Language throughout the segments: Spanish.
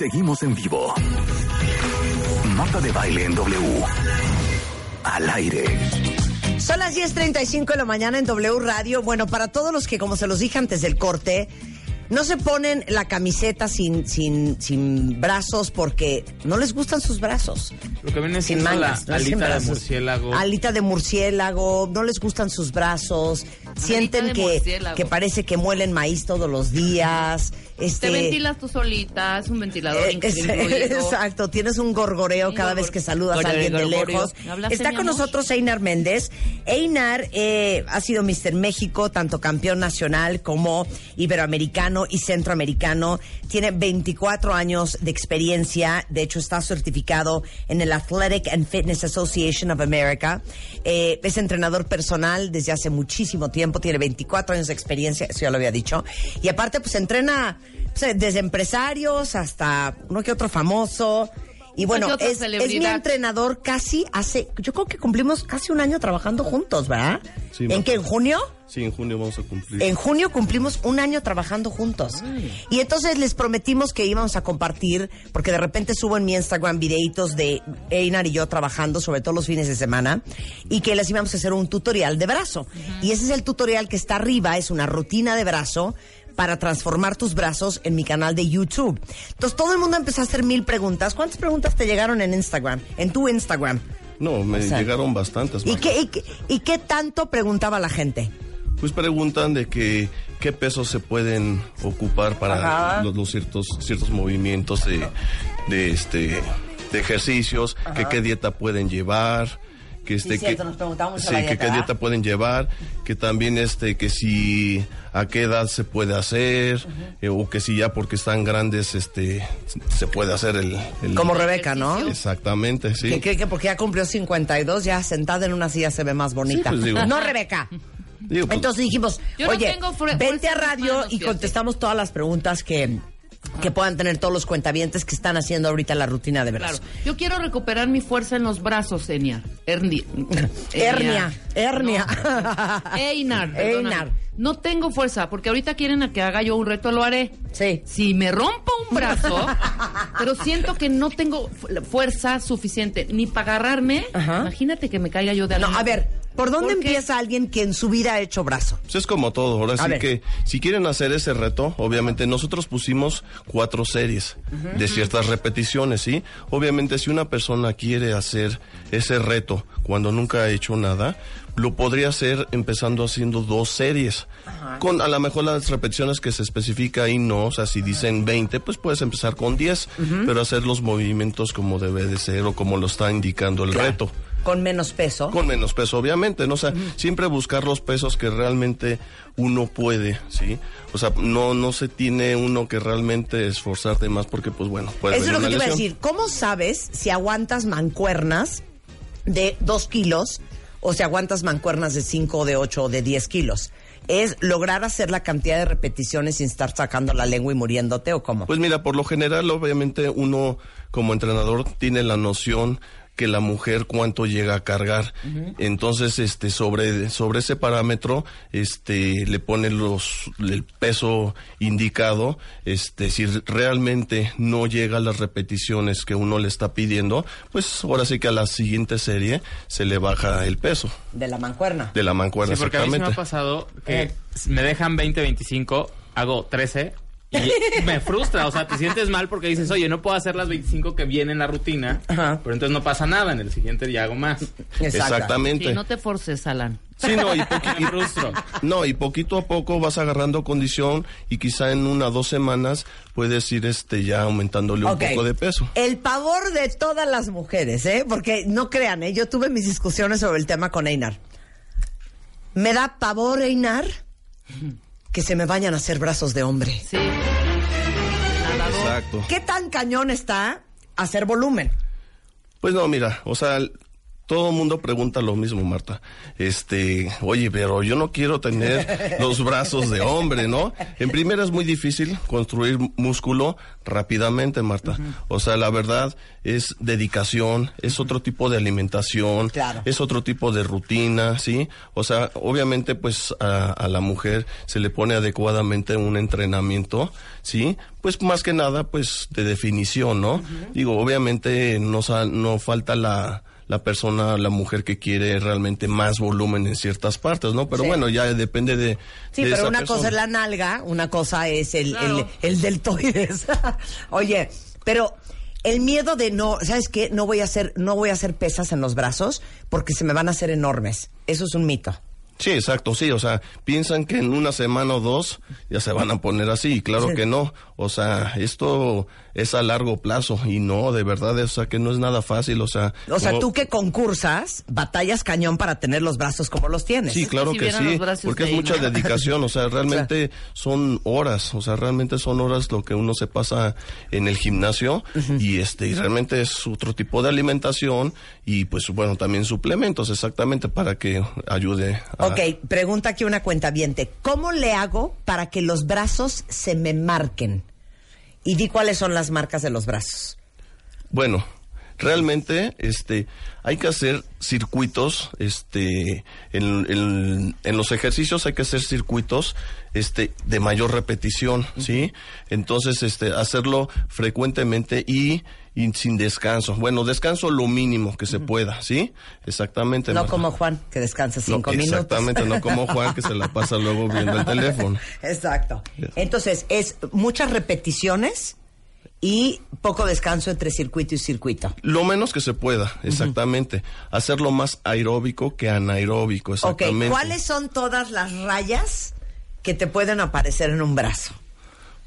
Seguimos en vivo. Marta de baile en W. Al aire. Son las 10.35 de la mañana en W Radio. Bueno, para todos los que, como se los dije antes del corte, no se ponen la camiseta sin, sin, sin brazos porque no les gustan sus brazos. Lo que viene Sin mangas, la no alita de murciélago. Alita de murciélago, no les gustan sus brazos, sienten que, que parece que muelen maíz todos los días. Este, Te ventilas tú solita, es un ventilador eh, es- exacto, tienes un gorgoreo Un cada gorgor- vez que saludas a alguien de lejos. ¿Hablaste, Está con nosotros Einar Méndez. Einar eh, ha sido Mr. México, tanto campeón nacional como iberoamericano y centroamericano. Tiene 24 años de experiencia. De hecho, está certificado en el Athletic and Fitness Association of America. Eh, es entrenador personal desde hace muchísimo tiempo. Tiene 24 años de experiencia, eso ya lo había dicho. Y aparte, pues entrena pues, desde empresarios hasta uno que otro famoso. Y bueno, es, es mi entrenador casi hace, yo creo que cumplimos casi un año trabajando juntos, ¿verdad? Sí, ¿En qué? ¿En junio? Sí, en junio vamos a cumplir. En junio cumplimos un año trabajando juntos. Y entonces les prometimos que íbamos a compartir, porque de repente subo en mi Instagram videitos de Einar y yo trabajando, sobre todo los fines de semana, y que les íbamos a hacer un tutorial de brazo. Y ese es el tutorial que está arriba, es una rutina de brazo para transformar tus brazos en mi canal de YouTube. Entonces todo el mundo empezó a hacer mil preguntas. ¿Cuántas preguntas te llegaron en Instagram? En tu Instagram. No, me O sea, llegaron bastantes. ¿Y qué, y, qué, y qué tanto preguntaba la gente? Pues preguntan de que qué pesos se pueden ocupar para los ciertos ciertos movimientos de, de este de ejercicios, que qué dieta pueden llevar, que este cierto, que nos sí, que dieta, qué ¿verdad? dieta pueden llevar, que también este que si a qué edad se puede hacer eh, o que si ya porque están grandes este se puede hacer el, el- Como Rebeca, ¿no? exactamente, sí. Que cree que porque ya cumplió 52, ya sentada en una silla se ve más bonita. Sí, pues, digo. no, Rebeca. Digo, pues, Entonces dijimos, Yo no oye, tengo fre- vente a radio manos, y contestamos todas las preguntas que, que puedan tener todos los cuentavientes que están haciendo ahorita la rutina de Claro. brazo. Yo quiero recuperar mi fuerza en los brazos, Enia. Hernia. Hernia, hernia. No. Einar. perdóname. Einar. No tengo fuerza, porque ahorita quieren a que haga yo un reto, lo haré. Sí. Si me rompo un brazo, pero siento que no tengo fu- fuerza suficiente ni para agarrarme, Ajá. imagínate que me caiga yo de No, a ver, ¿por dónde empieza alguien que en su vida ha hecho brazo? Pues es como todo, ahora sí que si quieren hacer ese reto, obviamente nosotros pusimos cuatro series de ciertas repeticiones, ¿sí? Obviamente si una persona quiere hacer ese reto cuando nunca ha hecho nada, lo podría hacer empezando haciendo dos series. Con a lo mejor las repeticiones que se especifica ahí no, o sea, si dicen 20, pues puedes empezar con 10, pero hacer los movimientos como debe de ser o como lo está indicando el reto. Con menos peso. Con menos peso, obviamente, ¿no? O sea, siempre buscar los pesos que realmente uno puede, ¿sí? O sea, no, no se tiene uno que realmente esforzarte más porque, pues bueno, puede Eso es lo que te iba a decir. ¿Cómo sabes si aguantas mancuernas de 2 kilos o si aguantas mancuernas de 5, o de 8 o de 10 kilos? ¿Es lograr hacer la cantidad de repeticiones sin estar sacando la lengua y muriéndote o cómo? Pues mira, por lo general, obviamente, uno como entrenador tiene la noción que la mujer cuánto llega a cargar. Entonces, este, sobre, sobre ese parámetro, este, le pone los, el peso indicado, este, si realmente no llega a las repeticiones que uno le está pidiendo, pues ahora sí que a la siguiente serie se le baja el peso de la mancuerna. de la mancuerna Sí, porque a mí sí me ha exactamente. pasado que Eh. me dejan 20, 25, hago 13 y me frustra, o sea, te sientes mal porque dices, oye, no puedo hacer las 25 que vienen en la rutina, Ajá. pero entonces no pasa nada, en el siguiente ya hago más. Exacto. Exactamente. Sí, no te forces, Alan. Sí, no, y, frustro. no, y poquito a poco vas agarrando condición y quizá en una o dos semanas puedes ir este ya aumentándole un poco de peso. El pavor de todas las mujeres, ¿eh? Porque no crean, ¿eh? Yo tuve mis discusiones sobre el tema con Einar. Me da pavor, Einar, que se me vayan a hacer brazos de hombre. Sí. Exacto. ¿Qué tan cañón está hacer volumen? Pues no, mira, o sea, todo el mundo pregunta lo mismo, Marta. Este, oye, pero yo no quiero tener los brazos de hombre, ¿no? En primera es muy difícil construir músculo rápidamente, Marta. O sea, la verdad es dedicación, es otro tipo de alimentación, Claro. es otro tipo de rutina, ¿sí? O sea, obviamente pues a, a la mujer se le pone adecuadamente un entrenamiento, ¿sí? Pues más que nada pues de definición, ¿no? Digo, obviamente no, no falta la la persona, la mujer que quiere realmente más volumen en ciertas partes, ¿no? Pero Sí. bueno, ya depende de... Sí, de pero esa una cosa es la nalga, una cosa es el, Claro. el, el deltoides. Oye, pero el miedo de no, ¿sabes qué? No voy a hacer, no voy a hacer pesas en los brazos porque se me van a hacer enormes. Eso es un mito. Sí, exacto, sí, o sea, piensan que en una semana o dos ya se van a poner así, y claro Sí. que no, o sea, esto es a largo plazo, y no, de verdad, o sea, que no es nada fácil, o sea... O sea, como- tú que concursas, batallas cañón para tener los brazos como los tienes. Sí, claro si que sí, porque es mucha Ina. dedicación, o sea, realmente son horas, o sea, realmente son horas lo que uno se pasa en el gimnasio y este y realmente es otro tipo de alimentación y pues bueno, también suplementos exactamente para que ayude a Ok, pregunta aquí una cuenta ¿Cómo le hago para que los brazos se me marquen? Y di cuáles son las marcas de los brazos. Bueno, realmente este hay que hacer circuitos este en, en- en los ejercicios hay que hacer circuitos este de mayor repetición sí entonces este hacerlo frecuentemente y, y sin descanso. Bueno descanso lo mínimo que se pueda sí exactamente No Marta. como Juan, que descansa No, cinco minutos. exactamente no como Juan que se la pasa luego viendo el teléfono. Exacto. Entonces, es muchas repeticiones y poco descanso entre circuito y circuito. Lo menos que se pueda, exactamente. Hacerlo más aeróbico que anaeróbico, exactamente. ¿cuáles son todas las rayas que te pueden aparecer en un brazo?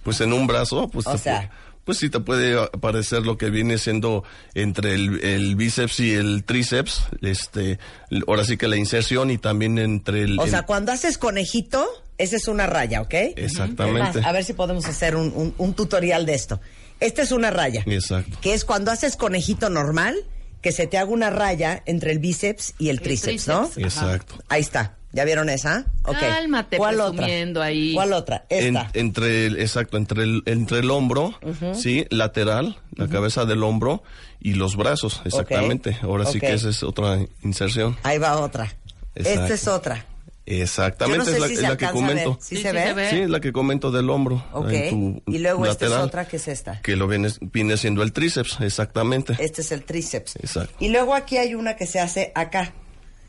Pues en un brazo, pues, O sea. pu- pues sí te puede aparecer lo que viene siendo entre el, el bíceps y el tríceps, este, ahora sí que la inserción y también entre el... O el- sea, cuando haces conejito, esa es una raya, ¿ok? Exactamente. A ver si podemos hacer un, un- un tutorial de esto. Esta es una raya. Exacto. Que es cuando haces conejito normal, que se te haga una raya entre el bíceps y el, tríceps, ¿no? tríceps. Exacto. Ahí está. ¿Ya vieron esa? Ok. Cálmate, ¿Cuál otra? ahí. ¿Cuál otra? En- Esta. entre el, exacto, entre el, entre el hombro, sí, lateral, la cabeza del hombro y los brazos, exactamente. Ahora sí que esa es otra inserción. Ahí va otra. Exacto. Esta es otra. Exactamente, Yo no sé es la, es que ver. comento. ¿Sí, Sí, se sí ve? se ve. Sí, es la que comento del hombro. Ok. en tu Y luego esta es lateral, otra, que es esta. Que lo viene, viene siendo el tríceps, exactamente. Este es el tríceps. Exacto. Y luego aquí hay una que se hace acá.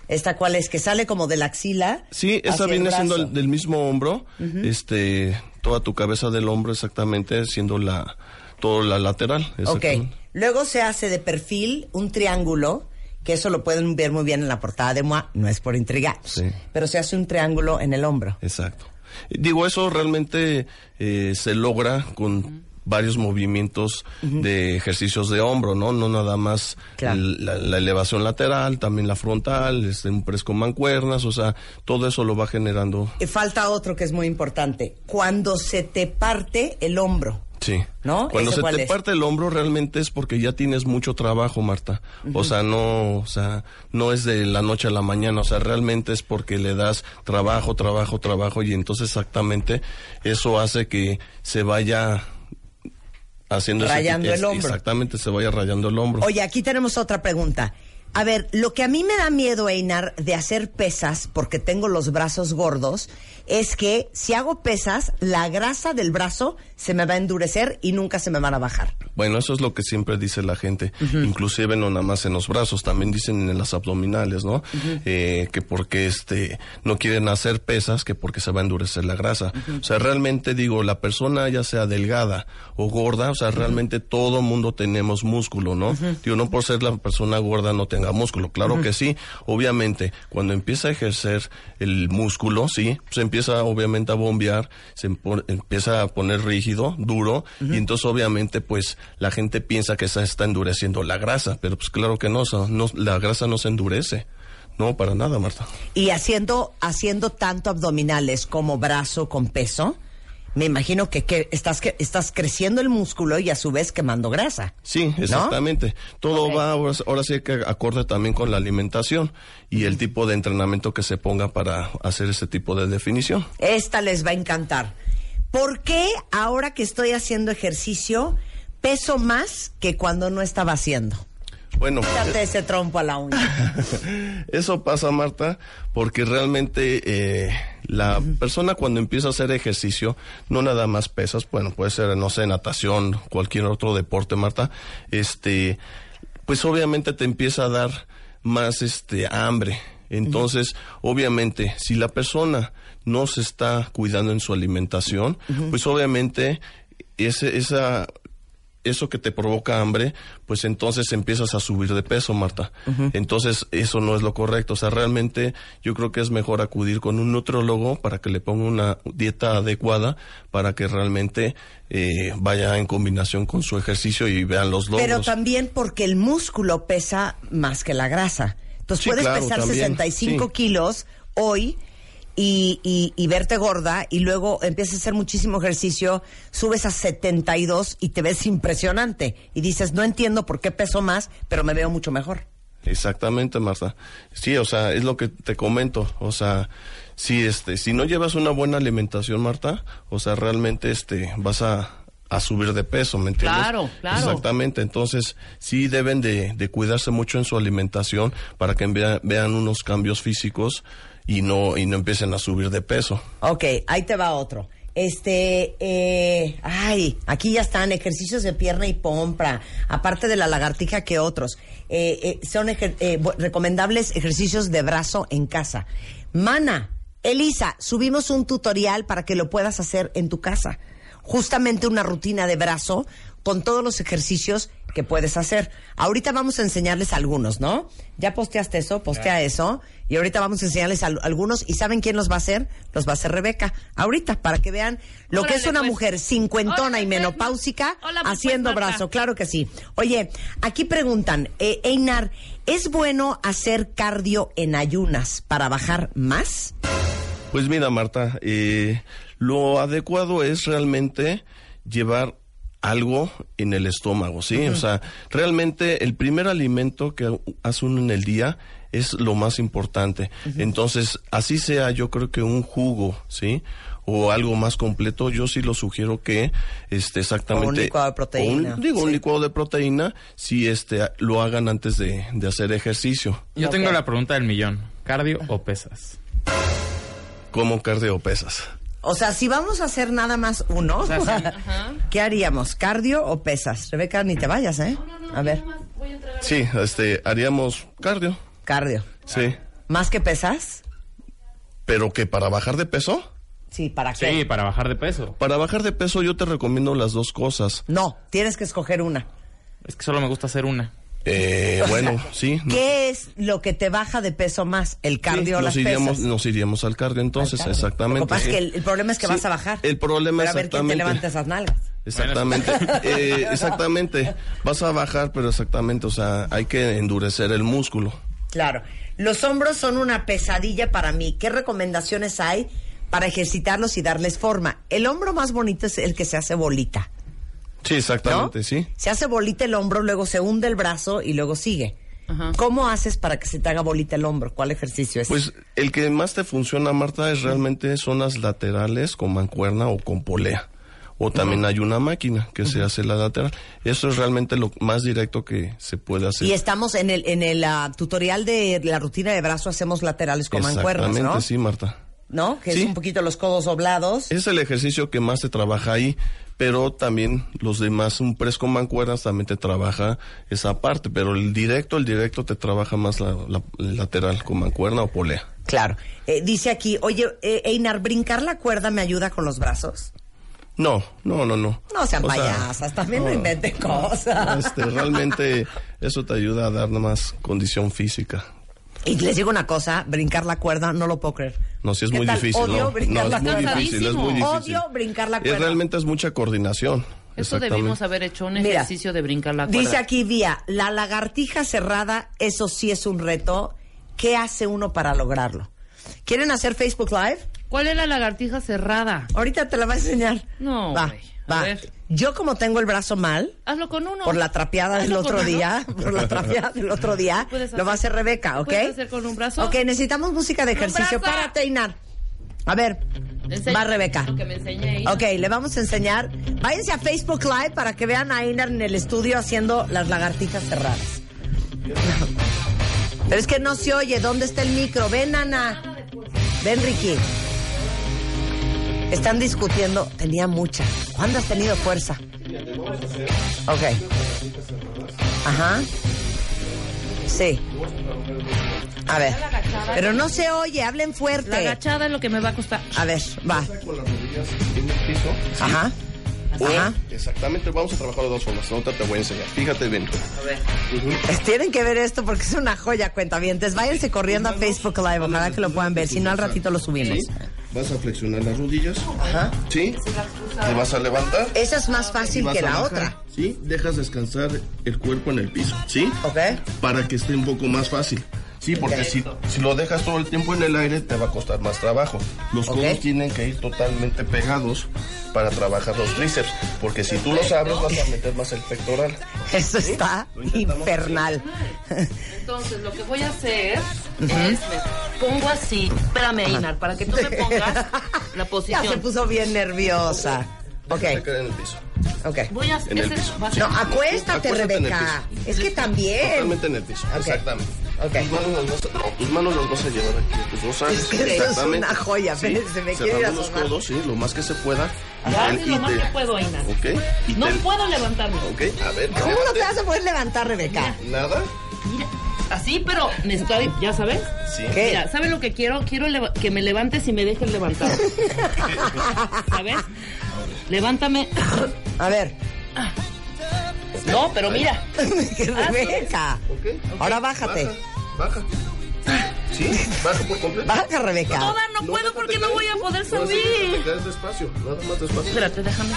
¿Esta cuál es? Que sale como de la axila. Sí, esa viene siendo el, del mismo hombro, este, toda tu cabeza del hombro exactamente, siendo la, todo la lateral. Ok. Luego se hace de perfil un triángulo, que eso lo pueden ver muy bien en la portada de MOA, no es por intrigar. Sí. Pero se hace un triángulo en el hombro. Exacto. Digo, eso realmente eh, se logra con varios movimientos de ejercicios de hombro, ¿no? No nada más Claro. el- la, la elevación lateral, también la frontal, este, un press con mancuernas, o sea, todo eso lo va generando. Y falta otro que es muy importante. Cuando se te parte el hombro. Sí. ¿No? Cuando ¿Ese se te es? parte el hombro realmente es porque ya tienes mucho trabajo, Marta. O sea, no, o sea, no es de la noche a la mañana, o sea, realmente es porque le das trabajo, trabajo, trabajo y entonces exactamente eso hace que se vaya haciendo ese- Rayando el hombro. Exactamente, se vaya rayando el hombro. Oye, aquí tenemos otra pregunta. A ver, lo que a mí me da miedo, Einar, de hacer pesas, porque tengo los brazos gordos, es que si hago pesas, la grasa del brazo se me va a endurecer y nunca se me van a bajar. Bueno, eso es lo que siempre dice la gente, inclusive no nada más en los brazos, también dicen en las abdominales, ¿no? Eh, que porque este no quieren hacer pesas, que porque se va a endurecer la grasa. O sea, realmente digo, la persona ya sea delgada o gorda, o sea, realmente todo mundo tenemos músculo, ¿no? Digo, no por ser la persona gorda no tenga músculo, claro que sí. Obviamente, cuando empieza a ejercer el músculo, sí, se empieza obviamente a bombear, se empieza a poner rígido, duro, y entonces obviamente pues la gente piensa que se está endureciendo la grasa, pero pues claro que no, o sea, no la grasa no se endurece. No, para nada, Marta. Y haciendo, haciendo tanto abdominales como brazo con peso, me imagino que, que estás, que estás creciendo el músculo y a su vez quemando grasa. Sí, exactamente. Todo va ahora, ahora sí que acorde también con la alimentación y el tipo de entrenamiento que se ponga para hacer ese tipo de definición. Esta les va a encantar. ¿Por qué ahora que estoy haciendo ejercicio peso más que cuando no estaba haciendo? Bueno, Date ese trompo a la uña. Eso pasa, Marta, porque realmente eh, la persona cuando empieza a hacer ejercicio, no nada más pesas, bueno, puede ser, no sé, natación, cualquier otro deporte, Marta, este, pues obviamente te empieza a dar más este hambre. Entonces, obviamente, si la persona no se está cuidando en su alimentación, pues obviamente ese, esa eso que te provoca hambre, pues entonces empiezas a subir de peso, Marta. Entonces, eso no es lo correcto. O sea, realmente yo creo que es mejor acudir con un nutriólogo para que le ponga una dieta adecuada para que realmente eh, vaya en combinación con su ejercicio y vean los logros. Pero también porque el músculo pesa más que la grasa. Entonces Sí, puedes claro, pesar también, 65 sí. kilos hoy y, y, y verte gorda y luego empiezas a hacer muchísimo ejercicio, subes a 72 y te ves impresionante. Y dices, no entiendo por qué peso más, pero me veo mucho mejor. Exactamente, Marta. Sí, o sea, es lo que te comento. O sea, si este, si no llevas una buena alimentación, Marta, o sea, realmente este, vas a, a subir de peso, ¿me entiendes? Claro, claro. Exactamente. Entonces, sí deben de, de cuidarse mucho en su alimentación para que vea- vean unos cambios físicos y no, y no empiecen a subir de peso. Ok, ahí te va otro. Este, eh, ay, aquí ya están ejercicios de pierna y pompra, aparte de la lagartija que otros. Eh, eh, son eh, recomendables ejercicios de brazo en casa. Mana, Elisa, subimos un tutorial para que lo puedas hacer en tu casa. Justamente una rutina de brazo con todos los ejercicios que puedes hacer. Ahorita vamos a enseñarles algunos, ¿no? Ya posteaste eso, postea eso. Y ahorita vamos a enseñarles al- algunos. ¿Y saben quién los va a hacer? Los va a hacer Rebeca. Ahorita, para que vean lo que es una pues. mujer cincuentona Órale, y pues, menopáusica Hola, pues, haciendo Marta. brazo. Claro que sí. Oye, aquí preguntan, eh, Einar, ¿es bueno hacer cardio en ayunas para bajar más? Pues mira, Marta, eh, lo adecuado es realmente llevar algo en el estómago, ¿sí? O sea, realmente el primer alimento que hace uno en el día es lo más importante. Entonces, así sea, yo creo que un jugo, ¿sí? O algo más completo, yo sí lo sugiero que, este, exactamente. O un licuado de proteína, o un- digo, un licuado de proteína, si este, lo hagan antes de, de hacer ejercicio. Yo tengo la pregunta del millón. ¿Cardio o pesas? Como cardio pesas. O sea, si vamos a hacer nada más uno, O sea, sí. ¿qué haríamos? ¿Cardio o pesas? Rebeca, ni te vayas, ¿eh? A ver, Sí, este, haríamos cardio. cardio. Sí. ¿Más que pesas? ¿Pero que para bajar de peso? Sí, ¿para qué? Sí, para bajar de peso. Para bajar de peso yo te recomiendo las dos cosas. No, tienes que escoger una. Es que solo me gusta hacer una. Eh, bueno, sí. ¿Qué es lo que te baja de peso más? ¿El Sí, cardio o las nos iríamos, pesas? nos iríamos al cardio entonces, Al cardio. exactamente. Lo que pasa es que el, el problema es que Sí, vas a bajar. El problema Pero a ver quién te levanta esas nalgas. Exactamente, eh, exactamente. Vas a bajar, pero exactamente, o sea, hay que endurecer el músculo. Claro. Los hombros son una pesadilla para mí. ¿Qué recomendaciones hay para ejercitarlos y darles forma? El hombro más bonito es el que se hace bolita. Sí, ¿no? exactamente, sí. Se hace bolita el hombro, luego se hunde el brazo y luego sigue. Ajá. ¿Cómo haces para que se te haga bolita el hombro? ¿Cuál ejercicio es? Pues el que más te funciona, Marta, es realmente zonas laterales con mancuerna o con polea. O también hay una máquina que se hace la lateral. Eso es realmente lo más directo que se puede hacer. y estamos en el en el ah, tutorial de la rutina de brazo hacemos laterales con mancuernas, Exactamente, ¿no? sí, Marta. ¿No? Que Sí. es un poquito los codos doblados. Es el ejercicio que más se trabaja ahí, pero también los demás, un press con mancuernas también te trabaja esa parte, pero el directo, el directo te trabaja más la, lateral con mancuerna o polea. Claro. Eh, dice aquí, oye, eh, Einar, ¿brincar la cuerda me ayuda con los brazos? No, no, no, no. No sean O sea, payasas, también no, inventen cosas. Este, realmente eso te ayuda a dar más condición física. Y les digo una cosa, brincar la cuerda no lo puedo creer. No, sí es ¿Qué muy tal? difícil. Odio no, brincar no, la es muy cuerda. difícil, es muy difícil. Odio brincar la Es cuerda. realmente es mucha coordinación. Eso Exactamente. debimos haber hecho un Mira, ejercicio de brincar la cuerda. Dice aquí Vía, la lagartija cerrada, eso sí es un reto. ¿Qué hace uno para lograrlo? ¿Quieren hacer Facebook Live? ¿Cuál es la lagartija cerrada? Ahorita te la va a enseñar. No, Va, güey. A va. ver. Yo como tengo el brazo mal, Hazlo con uno. por la trapeada del otro uno. día, por la trapeada del otro día, lo va a hacer Rebeca, ¿ok? puedes hacer con un brazo. Ok, necesitamos música de ejercicio. brazo. Párate, Inar. A ver, Enseña va Rebeca. Lo que me enseñé ahí. Ok, le vamos a enseñar. Váyanse a Facebook Live para que vean a Inar en el estudio haciendo las lagartijas cerradas. Pero es que no se oye. ¿Dónde está el micro? Ven, Ana. Ven, Ricky. Están discutiendo. Tenía mucha. ¿Cuándo has tenido fuerza? Ok. Ajá. Sí. A ver. Pero no se oye. Hablen La fuerte. agachada es lo que me va a costar. A ver, va. Ajá. O, Ajá. exactamente, vamos a trabajar de dos formas. Ahorita te voy a enseñar. Fíjate bien. Ujú. Pues Tienen que ver esto porque es una joya, cuentavientes. Váyanse corriendo a Facebook Live, ojalá que lo puedan ver. Si no, al ratito lo subimos. ¿Sí? Vas a flexionar las rodillas. Ajá. ¿Sí? Te vas a levantar. Esa es más fácil que la bajar, otra. ¿Sí? Dejas descansar el cuerpo en el piso. ¿Sí? ¿Ok? Para que esté un poco más fácil. Sí, porque si, si lo dejas todo el tiempo en el aire te va a costar más trabajo. Los codos tienen que ir totalmente pegados para trabajar los tríceps, porque si tú los abres vas a meter más el pectoral. Eso está infernal. Entonces, lo que voy a hacer es me pongo así. Espérame, Inar, para que tú me pongas la Ya posición. se puso bien nerviosa. Ok, Déjate en el piso. ok. Voy a En el piso. No, acuéstate, Rebeca. Es que también. Totalmente en el piso. Exactamente. Tus manos las vas a, no, tus manos las vas a llevar aquí. Tus dos alas. Es que esto es Exactamente. una joya, Sí, espérense, me quiero ir a los asomar. codos, sí, lo más que se pueda. Ya, y lo más te- que puedo, Inar. Ok. Y No te- puedo levantarme. Ok, a ver. ¿Cómo no levante. te vas a poder levantar, Rebeca? ¿Nada? Mira, así, pero me estoy, ¿ya sabes? Sí. ¿Qué? Mira, ¿sabes lo que quiero? Quiero que me levantes y me dejes levantar. ¿Sabes? Levántame. A ver. No, pero mira. Que Rebeca. Ok. Ahora bájate. Baja. baja. ¿Sí? Baja por completo. Baja, Rebeca. Toda no puedo déjate porque no voy a poder No, sí, subir. te caes despacio. Nada más despacio. Espérate, déjame.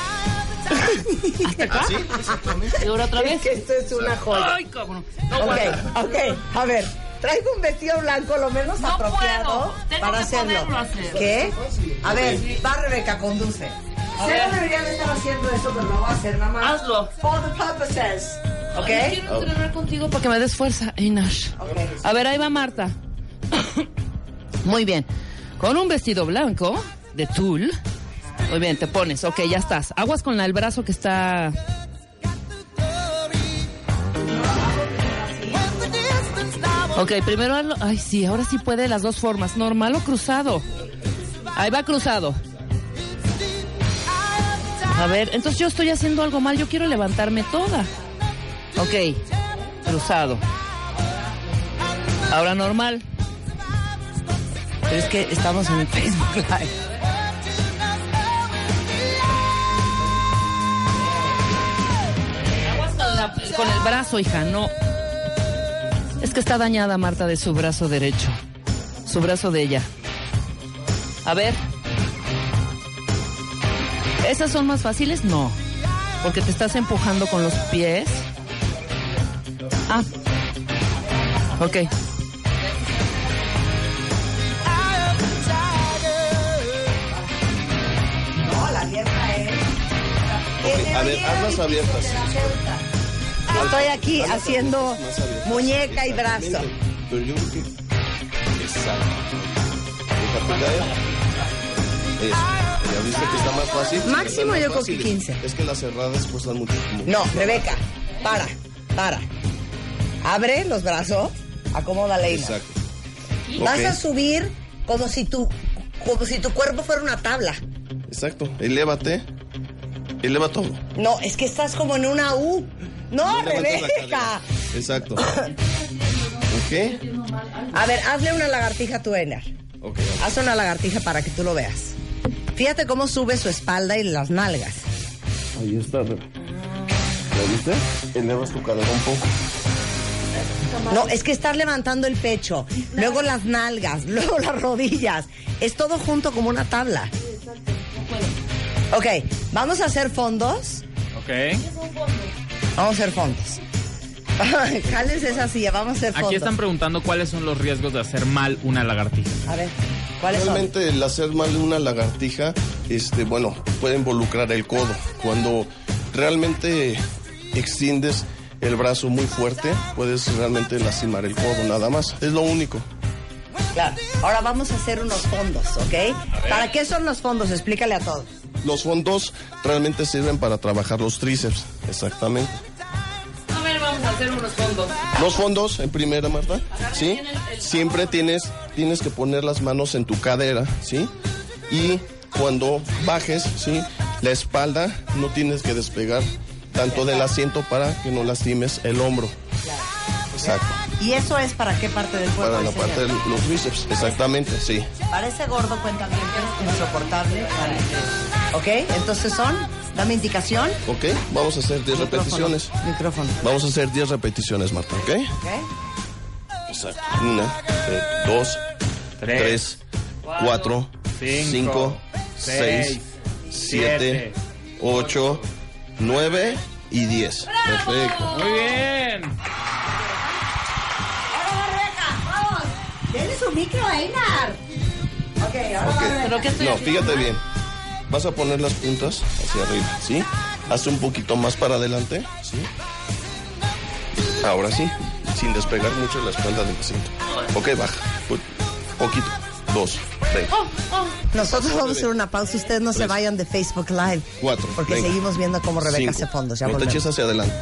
¿Hasta acá? Así, exactamente. Y ahora otra vez. Es que esto es una joya. Ay, cabrón. No Ok, ok. A ver, traigo un vestido blanco lo menos No apropiado puedo. Tengo para que hacerlo. hacer. ¿Qué? A ver, va Rebeca, conduce. Que deberían de estar haciendo esto, pero lo voy a hacer nada más. Hazlo. For the purposes. Ay, ¿Ok? Quiero entrenar contigo para que me des fuerza, Inash. Ok. A ver, ahí va Marta. Muy bien. Con un vestido blanco de tul. Muy bien, te pones. Ok, ya estás. Aguas con el brazo que está. Ok, primero hazlo. Ay, sí, ahora sí puede las dos formas, normal o cruzado. Ahí va cruzado. A ver, entonces yo estoy haciendo algo mal, yo quiero levantarme toda. Ok, cruzado. Ahora normal. Pero es que estamos en el Facebook Live. Con el brazo, hija, no. Es que está dañada Marta de su brazo derecho. Su brazo de ella. A ver. ¿Esas son más fáciles? No. Porque te estás empujando con los pies. Ah. Ok. No, la abierta es. Ok, a ver, hazlas abiertas. Estoy aquí haciendo abiertas. muñeca y brazo. Pero yo creo que. Exacto. Déjate caer. Eso. ¿Ya viste que está más fácil? Máximo yo creo que fáciles. 15. Es que las cerradas cuestan mucho. como- No, Rebeca, para, para. Abre los brazos, acomoda la Exacto. Vas a subir como si tu como si tu cuerpo fuera una tabla. Exacto. Elévate. Eleva todo. No, es que estás como en una U. No, Rebeca. Exacto. ¿Ok? A ver, hazle una lagartija a tu Ener. Ok. Haz una lagartija para que tú lo veas. Fíjate cómo sube su espalda y las nalgas. Ahí está. ¿Ya viste? Elevas tu cadera un poco. No, es que estás levantando el pecho, luego las nalgas, luego las rodillas. Es todo junto como una tabla. Ok, vamos a hacer fondos. Ok. Vamos a hacer fondos. Jálense esa silla, vamos a hacer fondos. Aquí están preguntando cuáles son los riesgos de hacer mal una lagartija. A ver. Realmente el hacer mal una lagartija, este, bueno, puede involucrar el codo. Cuando realmente extiendes el brazo muy fuerte, puedes realmente lastimar el codo, nada más. Es lo único. Claro. Ahora vamos a hacer unos fondos, ¿ok? ¿Para qué son los fondos? Explícale a todos. Los fondos realmente sirven para trabajar los tríceps, exactamente. Hacer unos fondos. Los fondos, en primera, Marta, ¿sí? Siempre tienes, tienes que poner las manos en tu cadera, ¿sí? Y cuando bajes, ¿sí? La espalda no tienes que despegar tanto del asiento para que no lastimes el hombro. Exacto. ¿Y eso es para qué parte del cuerpo? Para la parte de los bíceps, exactamente, sí. Para ese gordo cuenta bien, que es insoportable. ¿Ok? Entonces son, dame indicación. ¿Ok? Vamos a hacer 10 repeticiones. Micrófono. Vamos a hacer 10 repeticiones, Marta, ¿ok? ¿Ok? Exacto. Una, eh, dos, Tres, tres, cuatro, cinco, cinco, seis, seis, siete, siete, ocho, nueve y diez. Perfecto. Muy bien. ¡Vamos! ¡Denle su micro Einar! Ok, ahora Ok. va Rebeca. ¿Pero qué estoy No, fíjate bien. Vas a poner las puntas hacia arriba, ¿sí? Hazte un poquito más para adelante, ¿sí? Ahora sí, sin despegar mucho la espalda del asiento. Ok, baja. Un poquito. Dos, tres, Nosotros vamos a hacer una pausa. Ustedes no se vayan de Facebook Live. cuatro. Porque venga. seguimos viendo cómo Rebeca Cinco. hace fondos. Ya No te eches hacia adelante.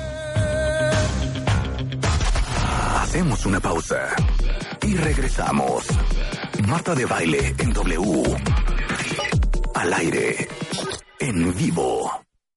Hacemos una pausa y regresamos. Marta de baile en W. Al aire. En vivo.